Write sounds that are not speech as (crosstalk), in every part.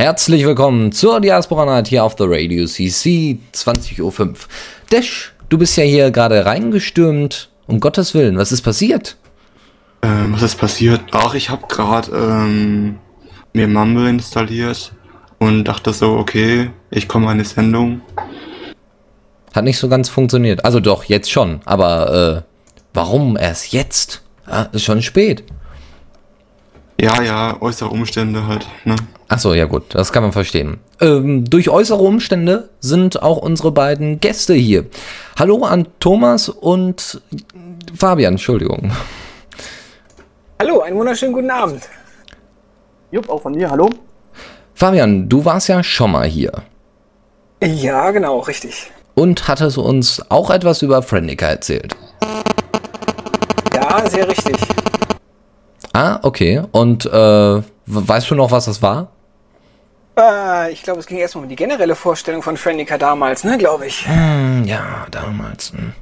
Herzlich willkommen zur Diaspora Night hier auf The Radio CC 20.05 Uhr. Dash, du bist ja hier gerade reingestürmt. Um Gottes Willen, was ist passiert? Ähm, was ist passiert? Ach, ich habe gerade ähm, mir Mumble installiert und dachte so, okay, ich komme eine Sendung. Hat nicht so ganz funktioniert. Also doch, jetzt schon. Aber äh, warum erst jetzt? Ja, ist schon spät. Ja, ja, äußere Umstände halt, ne? Ach so, ja gut, das kann man verstehen. Ähm, durch äußere Umstände sind auch unsere beiden Gäste hier. Hallo an Thomas und Fabian, Entschuldigung. Hallo, einen wunderschönen guten Abend. Jupp, auch von mir, hallo. Fabian, du warst ja schon mal hier. Ja, genau, richtig. Und hattest uns auch etwas über Friendica erzählt. Ja, sehr richtig. Ah, okay. Und äh, weißt du noch, was das war? Äh, ich glaube, es ging erstmal um die generelle Vorstellung von Friendica damals, ne, glaube ich. Hm, ja, damals. Hm.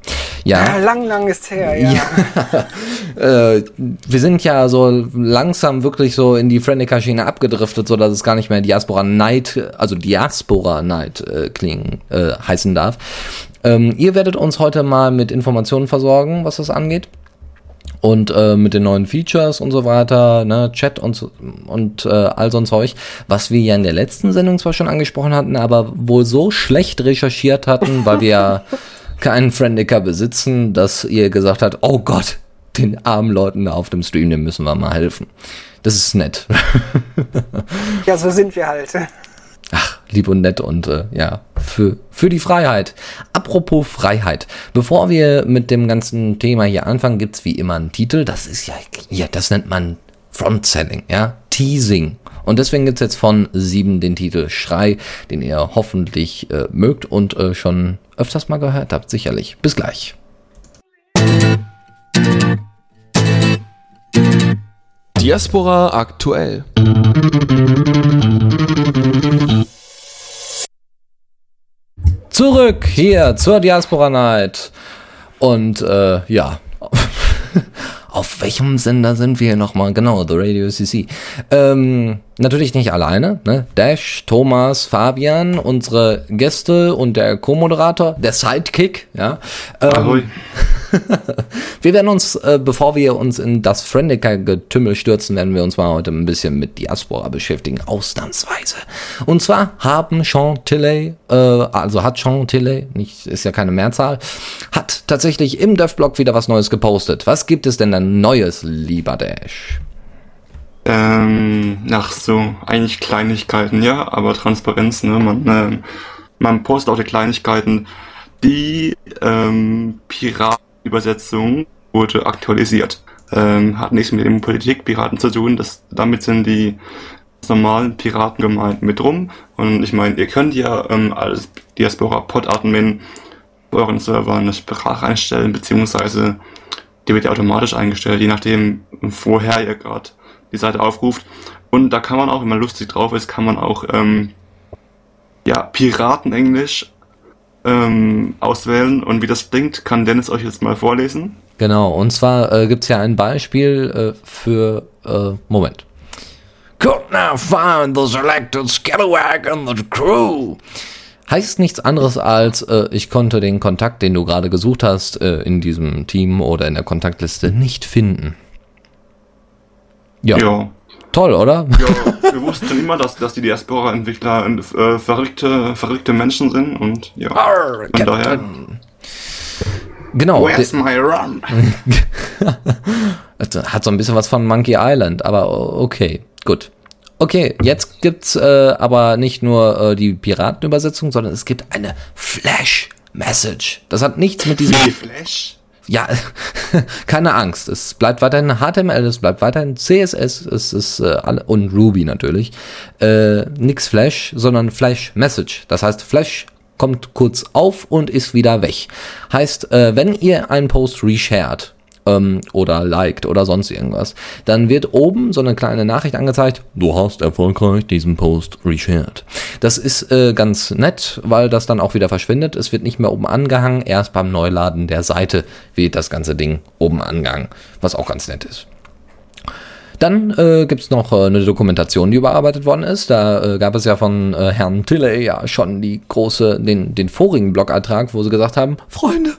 Ja. Ja. lang, lang ist her, ja. ja. (laughs) äh, wir sind ja so langsam wirklich so in die Friendica-Schiene abgedriftet, so dass es gar nicht mehr Diaspora Night, also Diaspora Night äh, klingen, äh, heißen darf. Ähm, ihr werdet uns heute mal mit Informationen versorgen, was das angeht. Und äh, mit den neuen Features und so weiter, ne, Chat und, so- und äh, all so ein Zeug, was wir ja in der letzten Sendung zwar schon angesprochen hatten, aber wohl so schlecht recherchiert hatten, weil wir ja (laughs) keinen Friendica besitzen, dass ihr gesagt habt, oh Gott, den armen Leuten da auf dem Stream, dem müssen wir mal helfen. Das ist nett. Ja, so sind wir halt. Lieb und nett und äh, ja, für, für die Freiheit. Apropos Freiheit. Bevor wir mit dem ganzen Thema hier anfangen, gibt's wie immer einen Titel. Das ist ja, ja, das nennt man Front-Selling, ja, Teasing. Und deswegen gibt's jetzt von sieben den Titel Schrei, den ihr hoffentlich äh, mögt und äh, schon öfters mal gehört habt, sicherlich. Bis gleich. Diaspora aktuell. Zurück hier zur Diaspora Night. Und äh, ja, (laughs) auf welchem Sender sind wir nochmal? Genau, The Radio CC. Ähm, natürlich nicht alleine. Ne? Dash, Thomas, Fabian, unsere Gäste und der Co-Moderator, der Sidekick. Ja. Ähm, Ahoi. (laughs) (laughs) wir werden uns, äh, bevor wir uns in das Friendica-Getümmel stürzen, werden wir uns mal heute ein bisschen mit Diaspora beschäftigen, ausnahmsweise. Und zwar haben Chantilly, äh, also hat Chantilly, nicht, ist ja keine Mehrzahl, hat tatsächlich im DevBlog wieder was Neues gepostet. Was gibt es denn da Neues, lieber Dash? Ähm, nach so eigentlich Kleinigkeiten, ja, aber Transparenz, ne? Man, ähm, man postet auch die Kleinigkeiten. Die ähm, Piratenübersetzung wurde aktualisiert. Ähm, hat nichts mit dem Politikpiraten zu tun. Das, damit sind die normalen Piraten gemeint mit rum. Und ich meine, ihr könnt ja ähm, als Diaspora-Pod-Admin euren Server eine Sprache einstellen, beziehungsweise die wird ja automatisch eingestellt, je nachdem, woher ihr gerade die Seite aufruft. Und da kann man auch, wenn man lustig drauf ist, kann man auch ähm, ja, Piratenenglisch ähm, auswählen. Und wie das klingt, kann Dennis euch jetzt mal vorlesen. Genau, und zwar äh, gibt's ja ein Beispiel äh, für, äh, Moment. Could now find the selected scalawag and the crew. Heißt nichts anderes als, äh, ich konnte den Kontakt, den du gerade gesucht hast, äh, in diesem Team oder in der Kontaktliste nicht finden. Ja, Ja. Toll, oder? Ja, wir wussten immer, dass, dass die Diaspora-Entwickler äh, verrückte, verrückte Menschen sind und ja. Arr, von daher. Genau. Where's my run? (laughs) Hat so ein bisschen was von Monkey Island, aber okay, gut. Okay, jetzt gibt's äh, aber nicht nur äh, die Piratenübersetzung, sondern es gibt eine Flash Message. Das hat nichts mit diesem Die Flash? Ja, (laughs) keine Angst. Es bleibt weiterhin HTML, es bleibt weiterhin CSS, es ist äh, alle, und Ruby natürlich. Äh, nix Flash, sondern Flash Message. Das heißt Flash kommt kurz auf und ist wieder weg. Heißt, äh, wenn ihr einen Post reshared, ähm, oder liked oder sonst irgendwas, dann wird oben so eine kleine Nachricht angezeigt, du hast erfolgreich diesen Post reshared. Das ist äh, ganz nett, weil das dann auch wieder verschwindet. Es wird nicht mehr oben angehangen, erst beim Neuladen der Seite wird das ganze Ding oben angehangen, was auch ganz nett ist. Dann äh, gibt noch äh, eine Dokumentation, die überarbeitet worden ist. Da äh, gab es ja von äh, Herrn Tilley ja schon die große, den, den vorigen Blogantrag, wo sie gesagt haben, Freunde,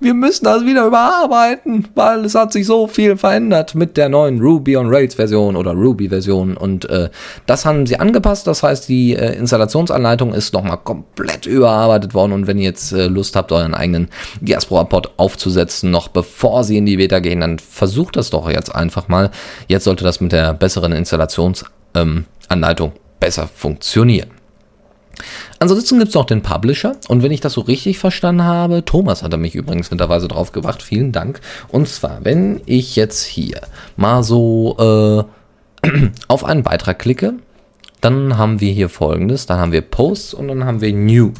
wir müssen das wieder überarbeiten, weil es hat sich so viel verändert mit der neuen Ruby on Rails Version oder Ruby Version und äh, das haben sie angepasst. Das heißt, die äh, Installationsanleitung ist nochmal komplett überarbeitet worden und wenn ihr jetzt äh, Lust habt, euren eigenen Diaspora-Pod aufzusetzen, noch bevor sie in die Beta gehen, dann versucht das doch jetzt einfach mal. Jetzt sollte das mit der besseren Installationsanleitung ähm, besser funktionieren. Ansonsten gibt es noch den Publisher und wenn ich das so richtig verstanden habe, Thomas hat er mich übrigens mittlerweile drauf gebracht, vielen Dank. Und zwar, wenn ich jetzt hier mal so äh, (clears throat) auf einen Beitrag klicke, dann haben wir hier folgendes, dann haben wir Posts und dann haben wir New.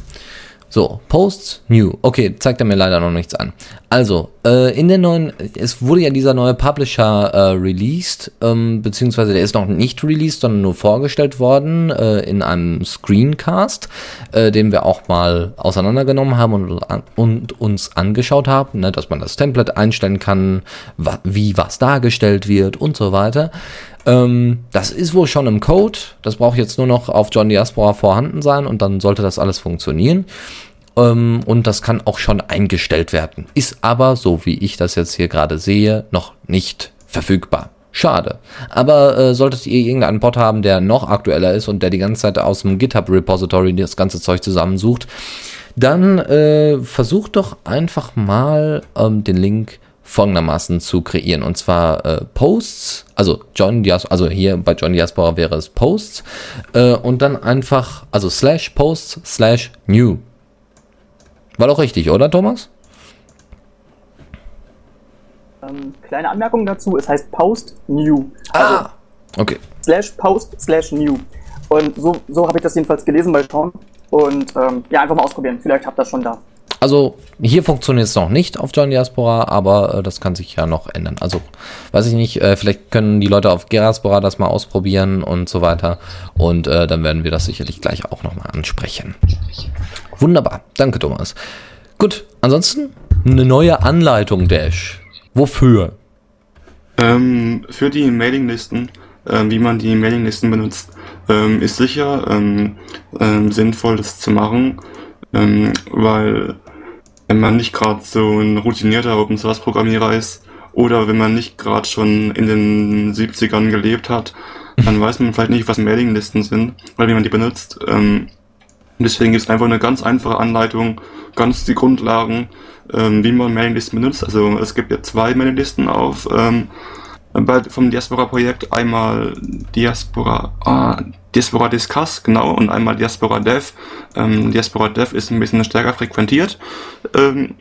So, Posts, New. Okay, zeigt er mir leider noch nichts an. Also, äh, in der neuen, es wurde ja dieser neue Publisher äh, released, ähm, beziehungsweise der ist noch nicht released, sondern nur vorgestellt worden äh, in einem Screencast, äh, den wir auch mal auseinandergenommen haben und, und uns angeschaut haben, ne, dass man das Template einstellen kann, wa wie was dargestellt wird und so weiter. Ähm, das ist wohl schon im Code. Das braucht jetzt nur noch auf John Diaspora vorhanden sein und dann sollte das alles funktionieren. Ähm, und das kann auch schon eingestellt werden. Ist aber, so wie ich das jetzt hier gerade sehe, noch nicht verfügbar. Schade. Aber äh, solltet ihr irgendeinen Bot haben, der noch aktueller ist und der die ganze Zeit aus dem GitHub-Repository das ganze Zeug zusammensucht, dann äh, versucht doch einfach mal ähm, den Link folgendermaßen zu kreieren. Und zwar äh, Posts, also John Diaspora, also hier bei John Diaspora wäre es Posts äh, und dann einfach, also slash Posts slash New. War doch richtig, oder Thomas? Ähm, kleine Anmerkung dazu, es heißt Post New. Also ah, okay. Slash Post slash New. Und so, so habe ich das jedenfalls gelesen bei Sean. Und ähm, ja, einfach mal ausprobieren. Vielleicht habt ihr das schon da. Also hier funktioniert es noch nicht auf John Diaspora, aber äh, das kann sich ja noch ändern. Also weiß ich nicht, äh, vielleicht können die Leute auf Geraspora das mal ausprobieren und so weiter. Und äh, dann werden wir das sicherlich gleich auch nochmal ansprechen. Wunderbar, danke Thomas. Gut, ansonsten eine neue Anleitung, Dash. Wofür? Ähm, für die Mailinglisten, äh, wie man die Mailinglisten benutzt, ähm, ist sicher ähm, ähm sinnvoll, das zu machen, ähm, weil wenn man nicht gerade so ein routinierter Open Source Programmierer ist oder wenn man nicht gerade schon in den 70ern gelebt hat, dann weiß man vielleicht nicht, was Mailinglisten sind, weil wie man die benutzt. Ähm, deswegen ist einfach eine ganz einfache Anleitung, ganz die Grundlagen, ähm, wie man Mailinglisten benutzt. Also es gibt ja zwei Mailinglisten auf ähm, bei, vom Diaspora-Projekt. Einmal Diaspora, ah, Diaspora Discuss, genau, und einmal Diaspora Dev. Ähm, Diaspora Dev ist ein bisschen stärker frequentiert. Ähm,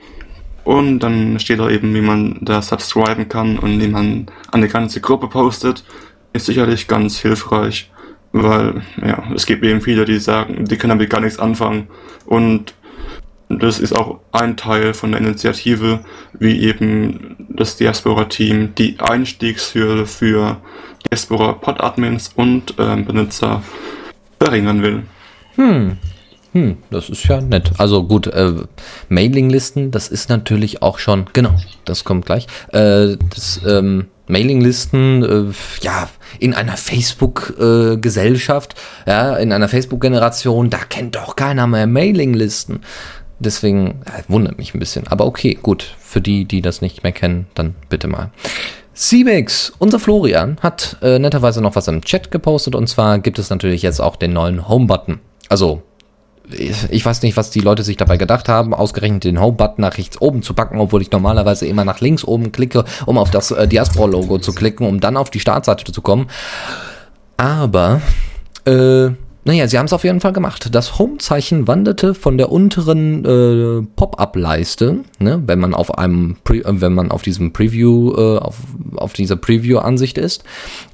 und dann steht da eben, wie man da subscriben kann und wie man an die ganze Gruppe postet. Ist sicherlich ganz hilfreich, weil ja, es gibt eben viele, die sagen, die können damit gar nichts anfangen. Und das ist auch ein Teil von der Initiative, wie eben das Diaspora-Team die Einstiegshürde für Diaspora-Pod-Admins und ähm, Benutzer verringern will. Hm. Hm, das ist ja nett. Also gut, äh, Mailinglisten, das ist natürlich auch schon, genau, das kommt gleich. Äh, das, ähm, Mailinglisten, äh, ja, in einer Facebook-Gesellschaft, äh, ja, in einer Facebook-Generation, da kennt doch keiner mehr Mailinglisten. Deswegen äh, wundert mich ein bisschen. Aber okay, gut. Für die, die das nicht mehr kennen, dann bitte mal. CMix, unser Florian, hat äh, netterweise noch was im Chat gepostet. Und zwar gibt es natürlich jetzt auch den neuen Home-Button. Also, ich weiß nicht, was die Leute sich dabei gedacht haben, ausgerechnet den Home-Button nach rechts oben zu packen, obwohl ich normalerweise immer nach links oben klicke, um auf das äh, Diaspora-Logo zu klicken, um dann auf die Startseite zu kommen. Aber äh, naja, sie haben es auf jeden Fall gemacht. Das Home-Zeichen wanderte von der unteren äh, Pop-up-Leiste, ne, wenn man auf einem, Pre äh, wenn man auf diesem Preview, äh, auf, auf dieser Preview-Ansicht ist,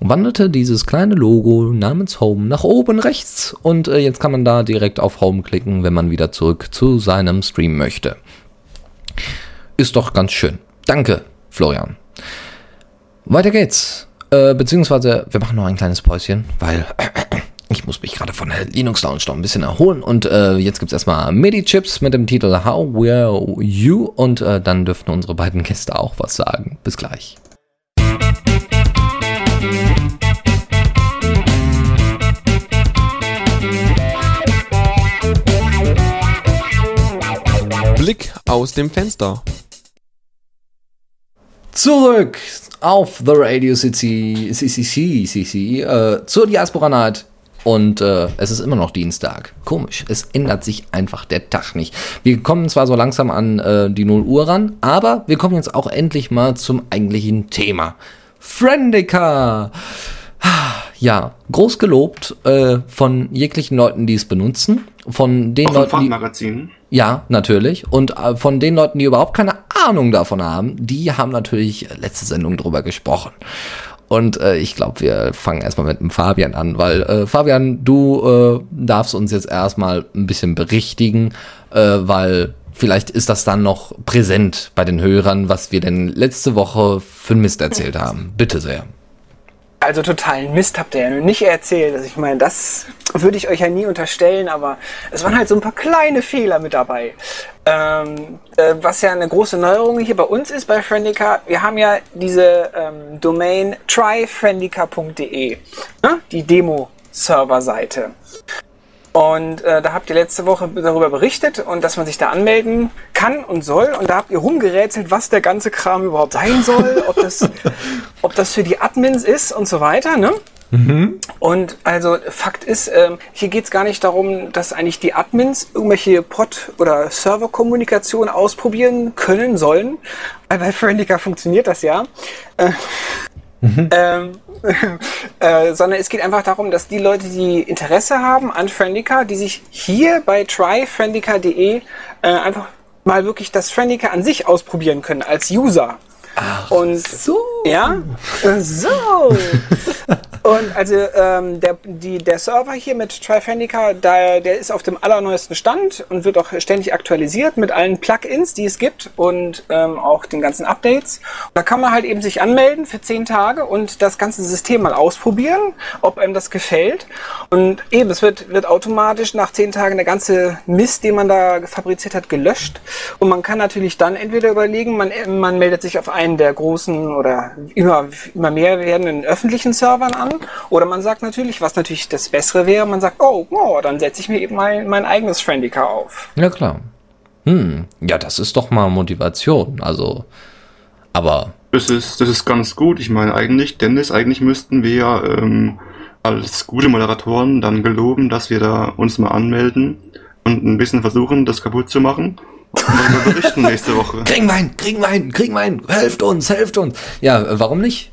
wanderte dieses kleine Logo namens Home nach oben rechts und äh, jetzt kann man da direkt auf Home klicken, wenn man wieder zurück zu seinem Stream möchte. Ist doch ganz schön. Danke, Florian. Weiter geht's. Äh, beziehungsweise, wir machen noch ein kleines Päuschen, weil ich muss mich gerade von der Linux Lounge noch ein bisschen erholen. Und äh, jetzt gibt's erstmal Medi-Chips mit dem Titel How Were You? Und äh, dann dürften unsere beiden Gäste auch was sagen. Bis gleich. Blick aus dem Fenster. Zurück auf The Radio City, CCC, CC, äh, zur Diaspora Night. Und äh, es ist immer noch Dienstag. Komisch. Es ändert sich einfach der Tag nicht. Wir kommen zwar so langsam an äh, die 0 Uhr ran, aber wir kommen jetzt auch endlich mal zum eigentlichen Thema. Friendica! Ja, groß gelobt äh, von jeglichen Leuten, die es benutzen. Von den Auch Leuten, die, Fachmagazin. ja, natürlich. Und äh, von den Leuten, die überhaupt keine Ahnung davon haben, die haben natürlich letzte Sendung drüber gesprochen. Und äh, ich glaube, wir fangen erstmal mit dem Fabian an, weil äh, Fabian, du äh, darfst uns jetzt erstmal ein bisschen berichtigen, äh, weil vielleicht ist das dann noch präsent bei den Hörern, was wir denn letzte Woche für Mist erzählt haben. Bitte sehr. Also totalen Mist habt ihr ja nicht erzählt. Also ich meine, das würde ich euch ja nie unterstellen, aber es waren halt so ein paar kleine Fehler mit dabei. Ähm, äh, was ja eine große Neuerung hier bei uns ist bei Friendica, wir haben ja diese ähm, Domain tryfriendica.de, ne? die Demo-Server-Seite. Und äh, da habt ihr letzte Woche darüber berichtet und dass man sich da anmelden kann und soll. Und da habt ihr rumgerätselt, was der ganze Kram überhaupt sein soll, ob das, (laughs) ob das für die Admins ist und so weiter. Ne? Und also Fakt ist, ähm, hier geht es gar nicht darum, dass eigentlich die Admins irgendwelche Pod- oder Serverkommunikation ausprobieren können sollen. Weil bei Friendica funktioniert das ja. Äh, ähm, (laughs) äh, sondern es geht einfach darum, dass die Leute, die Interesse haben an Friendica, die sich hier bei tryfriendica.de äh, einfach mal wirklich das Friendica an sich ausprobieren können als User. Und so. ja, so. (laughs) Und also ähm, der, die, der Server hier mit Trifendica, da, der ist auf dem allerneuesten Stand und wird auch ständig aktualisiert mit allen Plugins, die es gibt und ähm, auch den ganzen Updates. Da kann man halt eben sich anmelden für zehn Tage und das ganze System mal ausprobieren, ob einem das gefällt. Und eben, es wird, wird automatisch nach zehn Tagen der ganze Mist, den man da fabriziert hat, gelöscht. Und man kann natürlich dann entweder überlegen, man, man meldet sich auf einen der großen oder immer, immer mehr werdenden öffentlichen Servern an. Oder man sagt natürlich, was natürlich das Bessere wäre, man sagt, oh, oh dann setze ich mir eben mein, mein eigenes Friendica auf. Ja, klar. Hm, ja, das ist doch mal Motivation. Also, aber Das ist, das ist ganz gut. Ich meine eigentlich, Dennis, eigentlich müssten wir ja ähm, als gute Moderatoren dann geloben, dass wir da uns mal anmelden und ein bisschen versuchen, das kaputt zu machen. Und dann berichten nächste Woche. (laughs) kriegen wir hin, kriegen wir hin, kriegen wir hin, helft uns, helft uns. Ja, äh, warum nicht?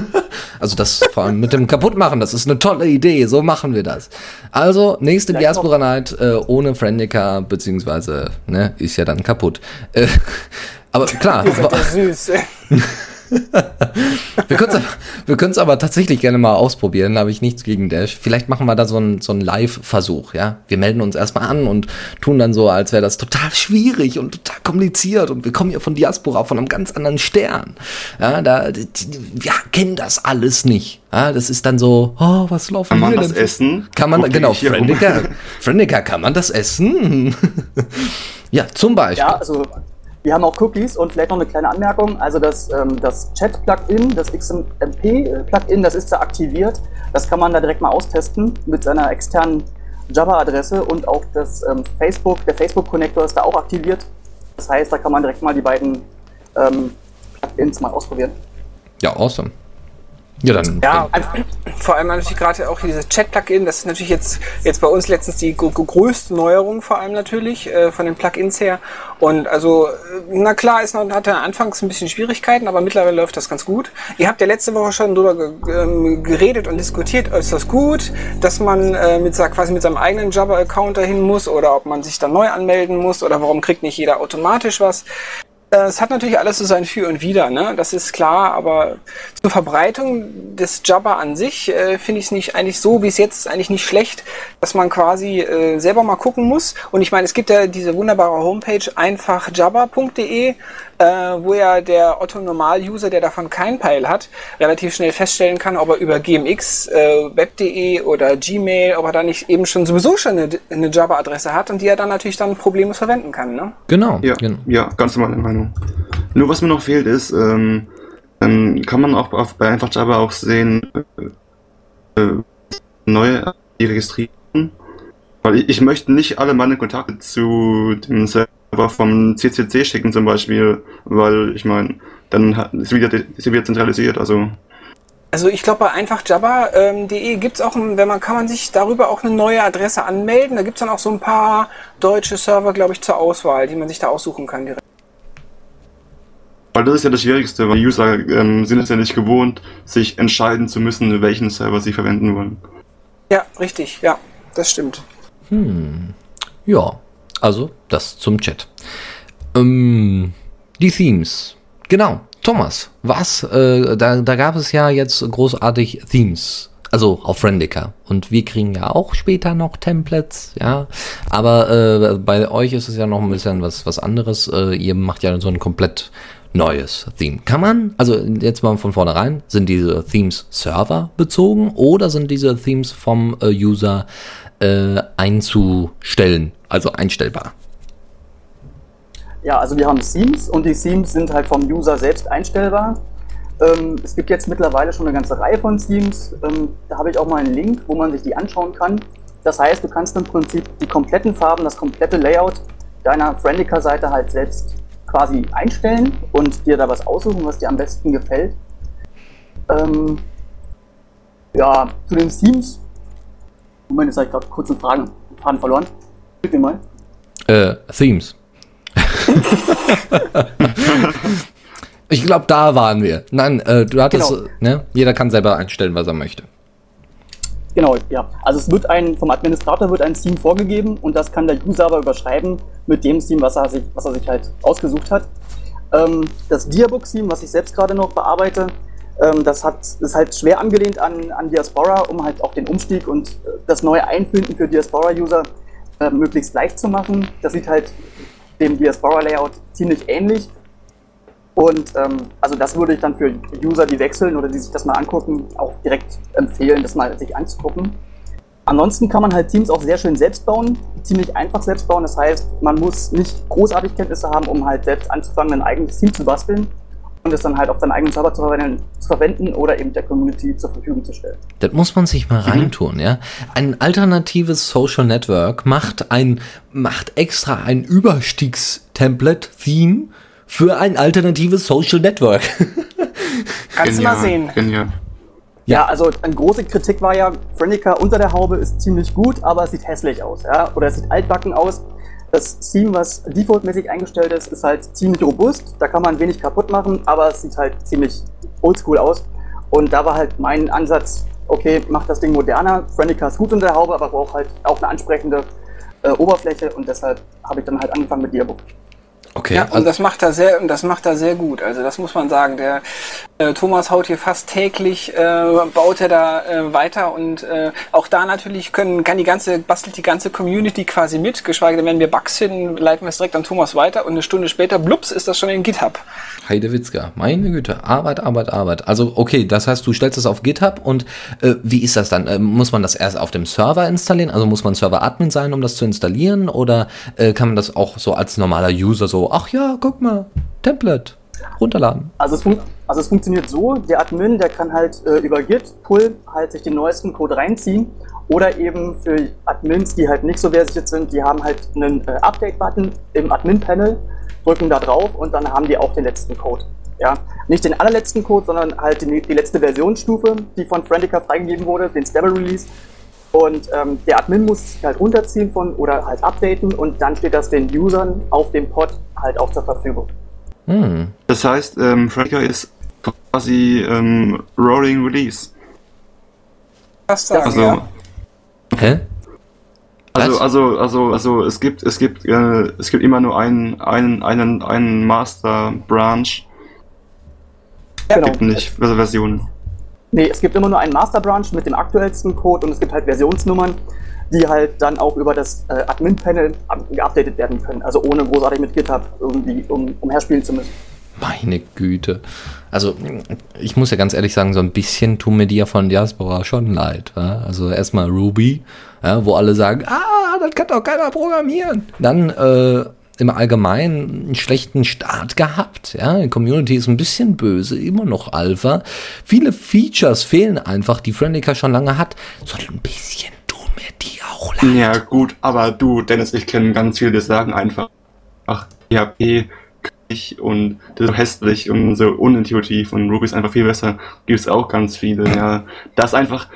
(laughs) also das vor allem mit dem Kaputtmachen, das ist eine tolle Idee, so machen wir das. Also, nächste Vielleicht Diaspora Night äh, ohne Friendica, beziehungsweise, ne, ist ja dann kaputt. Äh, (laughs) aber klar, Ihr seid ja süß. (laughs) wir können es aber, wir können's aber tatsächlich gerne mal ausprobieren, da habe ich nichts gegen Dash. Vielleicht machen wir da so einen so einen Live-Versuch, ja. Wir melden uns erstmal an und tun dann so, als wäre das total schwierig und total kompliziert und wir kommen ja von Diaspora, von einem ganz anderen Stern. Ja, da, wir kennen das alles nicht. Ja, das ist dann so, oh, was laufen Kann man hier das denn? essen? Kann man, Guck genau, hier. Friendica, Friendica, kann man das essen? (laughs) ja, zum Beispiel. Ja, also wir haben auch Cookies und vielleicht noch eine kleine Anmerkung. Also das, ähm, das Chat-Plugin, das XMP-Plugin, das ist da aktiviert. Das kann man da direkt mal austesten mit seiner externen Java-Adresse und auch das ähm, Facebook, der Facebook-Connector ist da auch aktiviert. Das heißt, da kann man direkt mal die beiden ähm, Plugins mal ausprobieren. Ja, awesome. Ja, dann. Ja, vor allem natürlich gerade auch dieses Chat-Plugin, das ist natürlich jetzt, jetzt bei uns letztens die gr- größte Neuerung vor allem natürlich, äh, von den Plugins her. Und also, äh, na klar, ist noch, hatte anfangs ein bisschen Schwierigkeiten, aber mittlerweile läuft das ganz gut. Ihr habt ja letzte Woche schon drüber ähm, geredet und diskutiert, ist das gut, dass man äh, mit, quasi mit seinem eigenen Jabber-Account dahin muss oder ob man sich dann neu anmelden muss oder warum kriegt nicht jeder automatisch was. Äh, Es hat natürlich alles so sein Für und Wider, ne? Das ist klar, aber zur Verbreitung des Jabber an sich äh, finde ich es nicht eigentlich so, wie es jetzt ist, eigentlich nicht schlecht, dass man quasi äh, selber mal gucken muss. Und ich meine, es gibt ja diese wunderbare Homepage einfachjabber.de, äh, wo ja der Otto Normal-User, der davon keinen Peil hat, relativ schnell feststellen kann, ob er über GMX, äh, web.de oder Gmail, ob er da nicht eben schon sowieso schon eine, eine Jabber-Adresse hat und die er dann natürlich dann problemlos verwenden kann, ne? Genau. Ja, genau. ja, ganz normale Meinung. Nur was mir noch fehlt ist, ähm, ähm, kann man auch auf, bei einfach Java auch sehen, äh, äh, neue die registrieren. Weil ich, ich möchte nicht alle meine Kontakte zu dem Server vom CCC schicken zum Beispiel, weil ich meine, dann hat- ist wieder, ist wieder zentralisiert, also Also ich glaube bei einfachjabber.de gibt's auch, ein, wenn man kann man sich darüber auch eine neue Adresse anmelden. Da gibt's dann auch so ein paar deutsche Server, glaube ich, zur Auswahl, die man sich da aussuchen kann direkt. Weil das ist ja das Schwierigste, weil die User ähm, sind es ja nicht gewohnt, sich entscheiden zu müssen, welchen Server sie verwenden wollen. Ja, richtig, ja, das stimmt. Ja, also das zum Chat. Ähm, die Themes. Genau, Thomas, was? Äh, da, da gab es ja jetzt großartig Themes. Also auf Friendica. Und wir kriegen ja auch später noch Templates, ja. Aber äh, bei euch ist es ja noch ein bisschen was, was anderes. Äh, ihr macht ja so ein komplett neues Theme. Kann man, also jetzt mal von vornherein, sind diese Themes Server bezogen oder sind diese Themes vom äh, User äh, einzustellen, also einstellbar? Ja, also wir haben Themes und die Themes sind halt vom User selbst einstellbar. Ähm, es gibt jetzt mittlerweile schon eine ganze Reihe von Themes. Ähm, da habe ich auch mal einen Link, wo man sich die anschauen kann. Das heißt, du kannst im Prinzip die kompletten Farben, das komplette Layout deiner Friendica-Seite halt selbst quasi einstellen und dir da was aussuchen, was dir am besten gefällt. Ähm, ja, zu den Themes. Moment, jetzt habe ich gerade kurz einen Fragen, Faden verloren. Hilf mir mal. Äh, Themes. (laughs) ich glaube, da waren wir. Nein, äh, du hattest, Genau. ne? Jeder kann selber einstellen, was er möchte. Genau, ja. Also es wird ein, vom Administrator wird ein Theme vorgegeben und das kann der User aber überschreiben mit dem Theme, was er sich, was er sich halt ausgesucht hat. Ähm, das Diabook-Theme, was ich selbst gerade noch bearbeite, ähm, das hat, ist halt schwer angelehnt an, an Diaspora, um halt auch den Umstieg und äh, das neue Einfinden für Diaspora-User äh, möglichst leicht zu machen. Das sieht halt dem Diaspora-Layout ziemlich ähnlich. Und ähm, also das würde ich dann für User, die wechseln oder die sich das mal angucken, auch direkt empfehlen, das mal sich anzugucken. Ansonsten kann man halt Teams auch sehr schön selbst bauen, ziemlich einfach selbst bauen. Das heißt, man muss nicht großartig Kenntnisse haben, um halt selbst anzufangen, ein eigenes Team zu basteln und es dann halt auf seinen eigenen Server zu verwenden, zu verwenden oder eben der Community zur Verfügung zu stellen. Das muss man sich mal reintun, ja. Ein alternatives Social Network macht ein, macht extra ein Überstiegs-Template-Theme für ein alternatives Social Network. (laughs) Kannst du mal sehen. Genial. Ja, also eine große Kritik war ja, Friendica unter der Haube ist ziemlich gut, aber es sieht hässlich aus, ja, oder es sieht altbacken aus. Das Theme, was defaultmäßig eingestellt ist, ist halt ziemlich robust, da kann man wenig kaputt machen, aber es sieht halt ziemlich oldschool aus. Und da war halt mein Ansatz, okay, mach das Ding moderner. Friendica ist gut unter der Haube, aber braucht halt auch eine ansprechende äh, Oberfläche und deshalb habe ich dann halt angefangen mit Diabook. Okay, Ja, also, und das macht er sehr, und das macht er sehr gut. Also das muss man sagen. Der Thomas haut hier fast täglich, äh, baut er da äh, weiter und äh, auch da natürlich können, kann die ganze, bastelt die ganze Community quasi mit, geschweige denn, wenn wir Bugs finden, leiten wir es direkt an Thomas weiter und eine Stunde später, blups, ist das schon in GitHub. Heidewitzka, meine Güte, Arbeit, Arbeit, Arbeit. Also okay, das heißt, du stellst es auf GitHub und äh, wie ist das dann? Äh, muss man das erst auf dem Server installieren? Also muss man Server-Admin sein, um das zu installieren? Oder äh, kann man das auch so als normaler User so, ach ja, guck mal, Template, runterladen? Also es, also es funktioniert so, der Admin, der kann halt äh, über Git Pull halt sich den neuesten Code reinziehen oder eben für Admins, die halt nicht so versiert sind, die haben halt einen äh, Update-Button im Admin-Panel, drücken da drauf und dann haben die auch den letzten Code. Ja, nicht den allerletzten Code, sondern halt die, die letzte Versionsstufe, die von Friendica freigegeben wurde, den Stable Release. Und ähm, der Admin muss sich halt runterziehen von oder halt updaten und dann steht das den Usern auf dem Pod halt auch zur Verfügung. Hm. Das heißt, ähm, Tracker ist quasi ähm, Rolling Release. Was sagen, Also, ja. Hä? also, also, also, also, es gibt, es gibt, äh, es gibt immer nur einen, einen, einen, einen Master Branch. Genau. Gibt nicht Versionen. Nee, es gibt immer nur einen Master Branch mit dem aktuellsten Code und es gibt halt Versionsnummern, die halt dann auch über das äh, Admin-Panel up- geupdatet werden können. Also ohne großartig mit GitHub irgendwie um, umherspielen zu müssen. Meine Güte. Also, ich muss ja ganz ehrlich sagen, so ein bisschen tun mir die ja von Diaspora schon leid. Ja? Also erstmal Ruby, ja, wo alle sagen, ah, das kann doch keiner programmieren. Dann äh, im Allgemeinen einen schlechten Start gehabt. Ja? Die Community ist ein bisschen böse, immer noch Alpha. Viele Features fehlen einfach, die Friendica schon lange hat. So ein bisschen tun mir die auch leid. Ja, gut, aber du, Dennis, ich kenne ganz viele, die sagen einfach, ach, PHP ich und das ist so hässlich und so unintuitiv und Ruby ist einfach viel besser. Gibt es auch ganz viele, ja. Das ist einfach,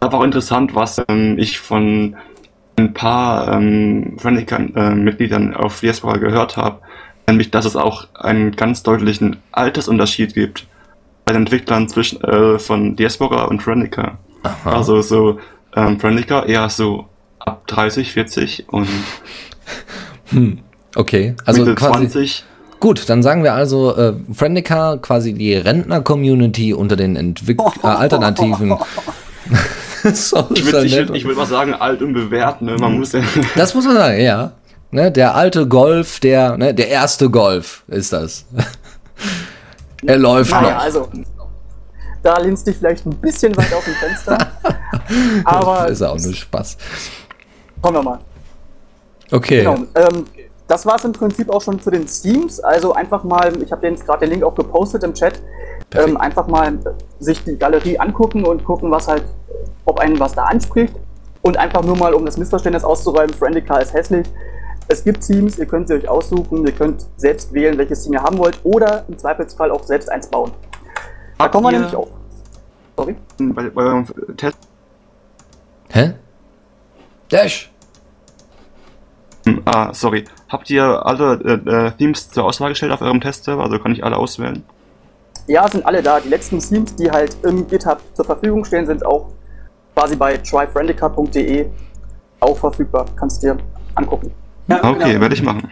aber auch interessant, was ähm, ich von ein paar ähm, Friendica-Mitgliedern auf Diaspora gehört habe, nämlich, dass es auch einen ganz deutlichen Altersunterschied gibt bei den Entwicklern zwischen äh, von Diaspora und Friendica. Aha. Also so ähm, Friendica eher so ab 30, 40 und (laughs) Okay, also Mitte quasi. 20. Gut, dann sagen wir also, äh, Friendica, quasi die Rentner-Community unter den Entwick (laughs) äh, Alternativen. (laughs) (laughs) so Ich würde ich nett. würd, mal sagen, alt und bewährt, ne? Man muss ja. (laughs) Das muss man sagen, ja. Ne, der alte Golf, der, ne, der erste Golf ist das. (laughs) er läuft Naja, noch. also da lehnst dich vielleicht ein bisschen weit auf dem Fenster. aber ist auch nur Spaß. kommen wir mal. Okay. Genau. Ähm, das war es im Prinzip auch schon zu den Themes. Also einfach mal, ich habe den gerade den Link auch gepostet im Chat. Ähm, einfach mal sich die Galerie angucken und gucken, was halt, ob einen was da anspricht. Und einfach nur mal, um das Missverständnis auszuräumen, Friendica ist hässlich. Es gibt Themes, ihr könnt sie euch aussuchen, ihr könnt selbst wählen, welches Team ihr haben wollt oder im Zweifelsfall auch selbst eins bauen. Da Habt kommen wir nämlich auf. Sorry. bei, bei eurem Test, Hä? Dash. hm, ah, sorry. Habt ihr alle äh, äh, Themes zur Auswahl gestellt auf eurem Testserver? Also kann ich alle auswählen? Ja, sind alle da. Die letzten Themes, die halt im GitHub zur Verfügung stehen, sind auch quasi bei tryfriendica.de auch verfügbar. Kannst dir angucken. Ja, Okay, genau. werde ich machen.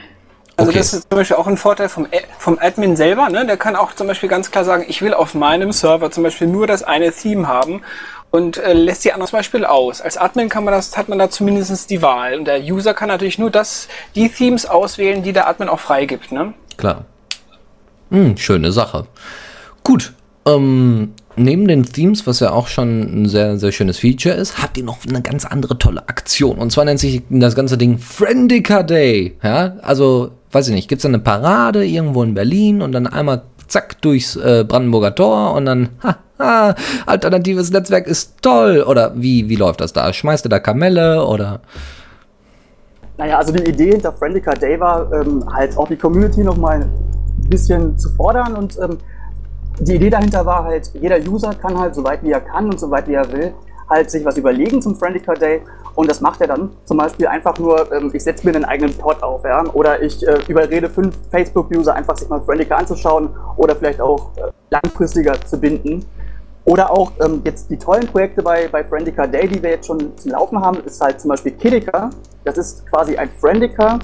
Also Okay. das ist zum Beispiel auch ein Vorteil vom, vom Admin selber. Ne? Der kann auch zum Beispiel ganz klar sagen, ich will auf meinem Server zum Beispiel nur das eine Theme haben und äh, lässt die anderen zum Beispiel aus. Als Admin kann man das, hat man da zumindest die Wahl. Und der User kann natürlich nur das, die Themes auswählen, die der Admin auch freigibt. Ne? Klar. Hm, schöne Sache. Gut. Ähm, neben den Themes, was ja auch schon ein sehr, sehr schönes Feature ist, habt ihr noch eine ganz andere tolle Aktion. Und zwar nennt sich das ganze Ding Friendica Day. Ja, also, weiß ich nicht, gibt's da eine Parade irgendwo in Berlin und dann einmal zack durchs äh, Brandenburger Tor und dann, (laughs) haha, alternatives Netzwerk ist toll. Oder wie, wie läuft das da? Schmeißt ihr da Kamelle oder? Naja, also die Idee hinter Friendica Day war, ähm, halt auch die Community nochmal ein bisschen zu fordern und ähm, die Idee dahinter war halt, jeder User kann halt, soweit wie er kann und soweit wie er will, halt sich was überlegen zum Friendica Day und das macht er dann zum Beispiel einfach nur, ähm, ich setze mir einen eigenen Pod auf, ja, oder ich äh, überrede fünf Facebook-User einfach sich mal Friendica anzuschauen oder vielleicht auch äh, langfristiger zu binden. Oder auch ähm, jetzt die tollen Projekte bei, bei Friendica Day, die wir jetzt schon zum Laufen haben, ist halt zum Beispiel Kidica. Das ist quasi ein Friendica,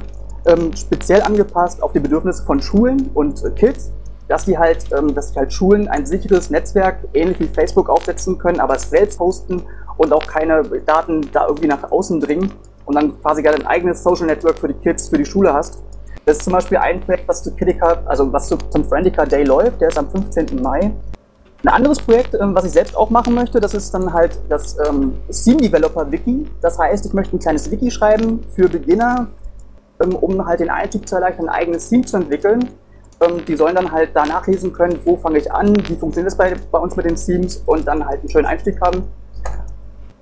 ähm, speziell angepasst auf die Bedürfnisse von Schulen und äh, Kids, dass die halt, ähm, dass sich halt Schulen ein sicheres Netzwerk ähnlich wie Facebook aufsetzen können, aber es selbst hosten und auch keine Daten da irgendwie nach außen dringen und dann quasi gerade ein eigenes Social Network für die Kids, für die Schule hast. Das ist zum Beispiel ein Projekt, was zu Kidica, also was zu, zum Friendica Day läuft, der ist am 15. Mai. Ein anderes Projekt, ähm, was ich selbst auch machen möchte, das ist dann halt das ähm, Theme Developer Wiki. Das heißt, ich möchte ein kleines Wiki schreiben für Beginner, ähm, um halt den Einstieg zu erleichtern, ein eigenes Theme zu entwickeln. Ähm, die sollen dann halt da nachlesen können, wo fange ich an, wie funktioniert das bei, bei uns mit den Themes und dann halt einen schönen Einstieg haben.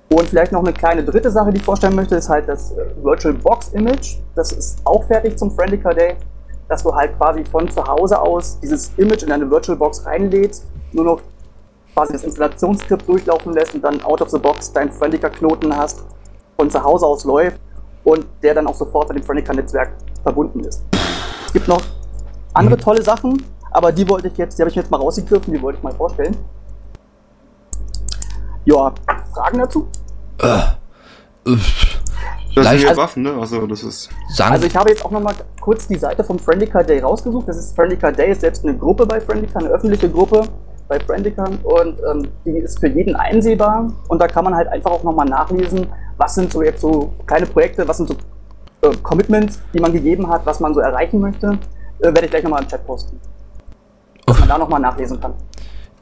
Und vielleicht noch eine kleine dritte Sache, die ich vorstellen möchte, ist halt das äh, Virtual Box Image. Das ist auch fertig zum Friendica Day. dass du halt quasi von zu Hause aus dieses Image in deine VirtualBox reinlädst, nur noch quasi das Installationsskript durchlaufen lässt und dann out of the box deinen Friendica-Knoten hast, von zu Hause aus läuft und der dann auch sofort mit dem Friendica-Netzwerk verbunden ist. Es gibt noch andere tolle Sachen, aber die wollte ich jetzt, die habe ich jetzt mal rausgegriffen, die wollte ich mal vorstellen. Ja, Fragen dazu? Das Leicht- sind ja Waffen, ne? Also das ist. Also ich habe jetzt auch noch mal kurz die Seite vom Friendica Day rausgesucht. Das ist Friendica Day, ist selbst eine Gruppe bei Friendica, eine öffentliche Gruppe bei Friendica und ähm, die ist für jeden einsehbar und da kann man halt einfach auch noch mal nachlesen, was sind so jetzt so kleine Projekte, was sind so äh, Commitments, die man gegeben hat, was man so erreichen möchte. Äh, Werde ich gleich noch mal im Chat posten. Dass man da noch mal nachlesen kann.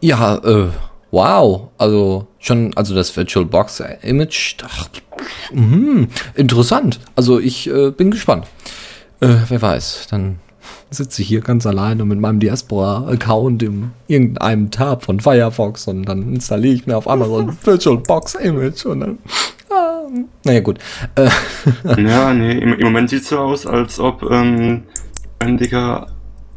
ja, äh, wow. Also schon, also das VirtualBox Image, ach, mhm, interessant. Also ich äh, bin gespannt. Äh, wer weiß, dann sitze ich hier ganz alleine mit meinem Diaspora-Account in irgendeinem Tab von Firefox und dann installiere ich mir auf einmal so (laughs) ein VirtualBox Image und dann. Ah, naja, gut. Äh, Ja, nee, im, im Moment sieht's so aus, als ob ähm, Friendica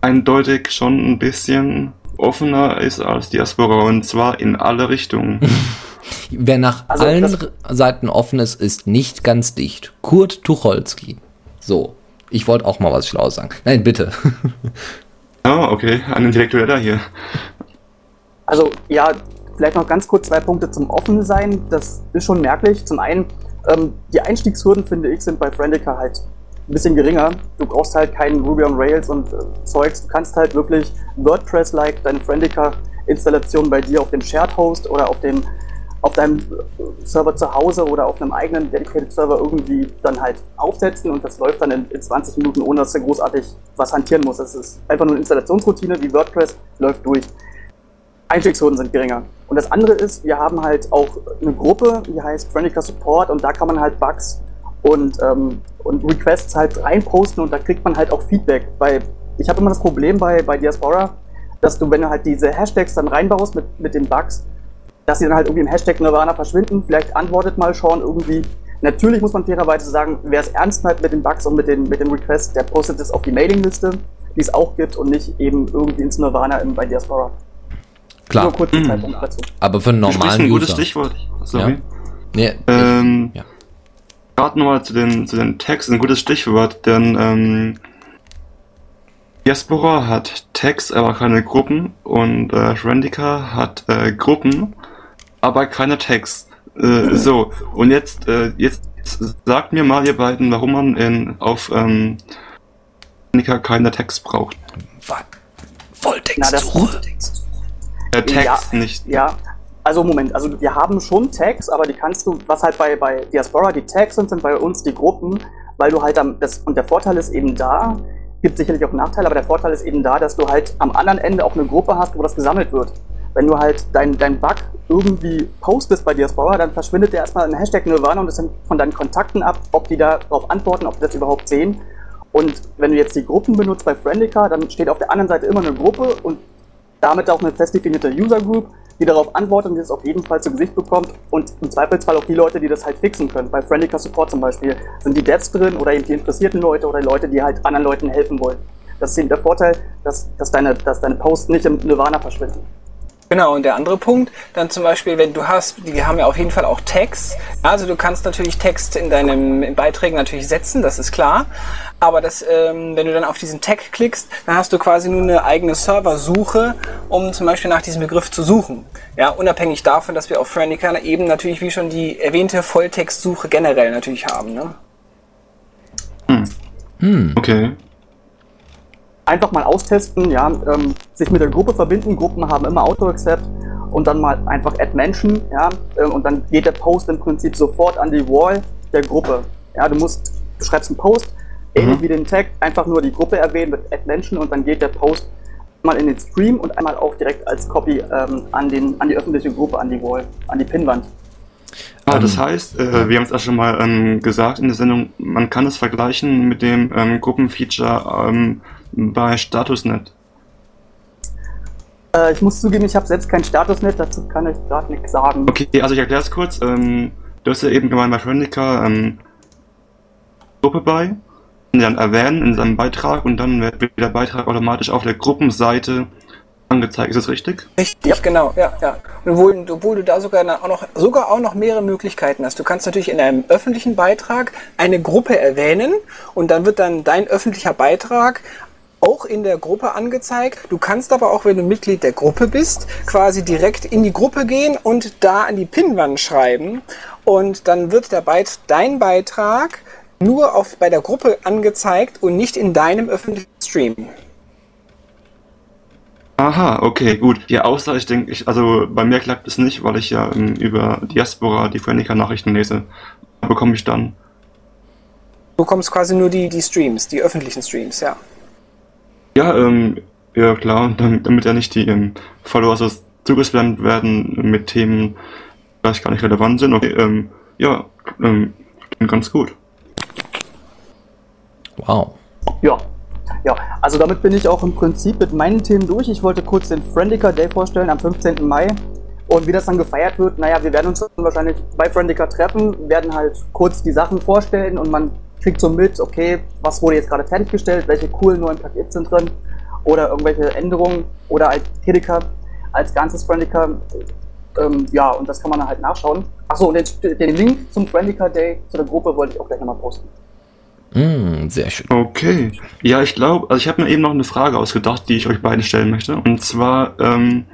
eindeutig schon ein bisschen offener ist als Diaspora und zwar in alle Richtungen. (laughs) wer nach Also allen Seiten offen ist, ist nicht ganz dicht. Kurt Tucholsky. So. Ich wollte auch mal was Schlaues sagen. Nein, bitte. (laughs) Ah, okay, ein Intellektueller hier. Also ja, vielleicht noch ganz kurz zwei Punkte zum Offensein. Das ist schon merklich. Zum einen, ähm, die Einstiegshürden, finde ich, sind bei Friendica halt ein bisschen geringer. Du brauchst halt keinen Ruby on Rails und äh, Zeugs. Du kannst halt wirklich WordPress-like deine Friendica-Installation bei dir auf dem Shared Host oder auf dem auf deinem äh, Server zu Hause oder auf einem eigenen Dedicated Server irgendwie dann halt aufsetzen und das läuft dann in, in 20 Minuten, ohne dass du großartig was hantieren musst. Das ist einfach nur eine Installationsroutine wie WordPress, läuft durch. Einstiegshürden sind geringer. Und das andere ist, wir haben halt auch eine Gruppe, die heißt Friendica Support und da kann man halt Bugs und, ähm, und Requests halt reinposten und da kriegt man halt auch Feedback. Weil ich habe immer das Problem bei, bei Diaspora, dass du, wenn du halt diese Hashtags dann reinbaust mit, mit den Bugs, dass sie dann halt irgendwie im Hashtag Nirvana verschwinden. Vielleicht antwortet mal Sean irgendwie. Natürlich muss man fairerweise sagen, wer es ernst meint mit den Bugs und mit den, mit den Requests, der postet es auf die Mailingliste, die es auch gibt und nicht eben irgendwie ins Nirvana im, bei Diaspora. Klar. Nur kurz Mhm. Zeitpunkt dazu. Aber für einen Du normalen ein gutes User. Stichwort. Sorry. Nee, Ähm, Ja. Gerade nochmal zu den, zu den Tags, ein gutes Stichwort, denn ähm, Diaspora hat Tags, aber keine Gruppen und äh, Friendica hat äh, Gruppen, aber keine Tags. Äh, so, und jetzt, äh, jetzt sagt mir mal ihr beiden, warum man in, auf ähm, Friendica keine Tags braucht. wa- Na, das- Volltextsuche. Äh, Tags ja, nicht. Ja, also Moment, also wir haben schon Tags, aber die kannst du, was halt bei, bei Diaspora die Tags sind, sind bei uns die Gruppen, weil du halt am, das, und der Vorteil ist eben da, gibt sicherlich auch Nachteile, aber der Vorteil ist eben da, dass du halt am anderen Ende auch eine Gruppe hast, wo das gesammelt wird. Wenn du halt dein, dein Bug irgendwie postest bei Diaspora, dann verschwindet der erstmal ein Hashtag Nirvana und es hängt von deinen Kontakten ab, ob die da darauf antworten, ob die das überhaupt sehen. Und wenn du jetzt die Gruppen benutzt bei Friendica, dann steht auf der anderen Seite immer eine Gruppe und damit auch eine fest definierte User Group, die darauf antwortet und die das auf jeden Fall zu Gesicht bekommt und im Zweifelsfall auch die Leute, die das halt fixen können. Bei Friendica Support zum Beispiel sind die Devs drin oder eben die interessierten Leute oder Leute, die halt anderen Leuten helfen wollen. Das ist eben der Vorteil, dass, dass, deine, dass deine Posts nicht im Nirvana verschwinden. Genau, und der andere Punkt, dann zum Beispiel, wenn du hast, die haben ja auf jeden Fall auch Tags. Also du kannst natürlich Text in deinen in Beiträgen natürlich setzen, das ist klar. Aber das, ähm, wenn du dann auf diesen Tag klickst, dann hast du quasi nur eine eigene Serversuche, um zum Beispiel nach diesem Begriff zu suchen. Ja, unabhängig davon, dass wir auf Friendica eben natürlich, wie schon die erwähnte Volltextsuche generell natürlich haben. Ne? Okay. Einfach mal austesten, ja, ähm, sich mit der Gruppe verbinden. Gruppen haben immer Auto-Accept und dann mal einfach Add Menschen, ja, ähm, und dann geht der Post im Prinzip sofort an die Wall der Gruppe. Ja, du musst, du schreibst einen Post, ähnlich wie den Tag, einfach nur die Gruppe erwähnen mit Add Menschen und dann geht der Post mal in den Stream und einmal auch direkt als Copy ähm, an, den, an die öffentliche Gruppe, an die Wall, an die Pinnwand. Ah, das heißt, äh, wir haben es auch schon mal ähm, gesagt in der Sendung, man kann es vergleichen mit dem ähm, Gruppenfeature ähm, bei Statusnet. Äh, ich muss zugeben, ich habe selbst kein Statusnet, dazu kann ich gerade nichts sagen. Okay, also ich erkläre es kurz. Ähm, du hast ja eben gemeint bei Friendica ähm, Gruppe bei dann erwähnen in seinem Beitrag und dann wird der Beitrag automatisch auf der Gruppenseite angezeigt. Ist das richtig? Richtig, genau, ja, ja. Und obwohl, obwohl du da sogar auch noch, sogar auch noch mehrere Möglichkeiten hast. Du kannst natürlich in einem öffentlichen Beitrag eine Gruppe erwähnen und dann wird dann dein öffentlicher Beitrag auch in der Gruppe angezeigt. Du kannst aber auch, wenn du Mitglied der Gruppe bist, quasi direkt in die Gruppe gehen und da an die Pinnwand schreiben. Und dann wird der Beit dein Beitrag nur auf, bei der Gruppe angezeigt und nicht in deinem öffentlichen Stream. Aha, okay, gut. Ja, außer ich denke, ich, also bei mir klappt es nicht, weil ich ja ähm, über Diaspora die Frenica Nachrichten lese. Da bekomme ich dann. Du bekommst quasi nur die, die Streams, die öffentlichen Streams, ja. Ja, ähm, ja klar, damit, damit ja nicht die ähm, Follower so zugespammt werden mit Themen, die vielleicht gar nicht relevant sind. Okay, ähm, ja, ähm, ganz gut. Wow. Ja. Ja, also damit bin ich auch im Prinzip mit meinen Themen durch. Ich wollte kurz den Friendica Day vorstellen am 15. Mai. Und wie das dann gefeiert wird, naja, wir werden uns dann wahrscheinlich bei Friendica treffen, werden halt kurz die Sachen vorstellen und man kriegt so mit, okay, was wurde jetzt gerade fertiggestellt, welche coolen neuen Pakete sind drin oder irgendwelche Änderungen oder halt Tedica als ganzes Friendica. Ähm, ja, und das kann man dann halt nachschauen. Achso, und den, den Link zum Friendica Day, zu der Gruppe, wollte ich auch gleich nochmal posten. Mm, sehr schön. Okay. Ja, ich glaube, also ich habe mir eben noch eine Frage ausgedacht, die ich euch beiden stellen möchte. Und zwar, ähm,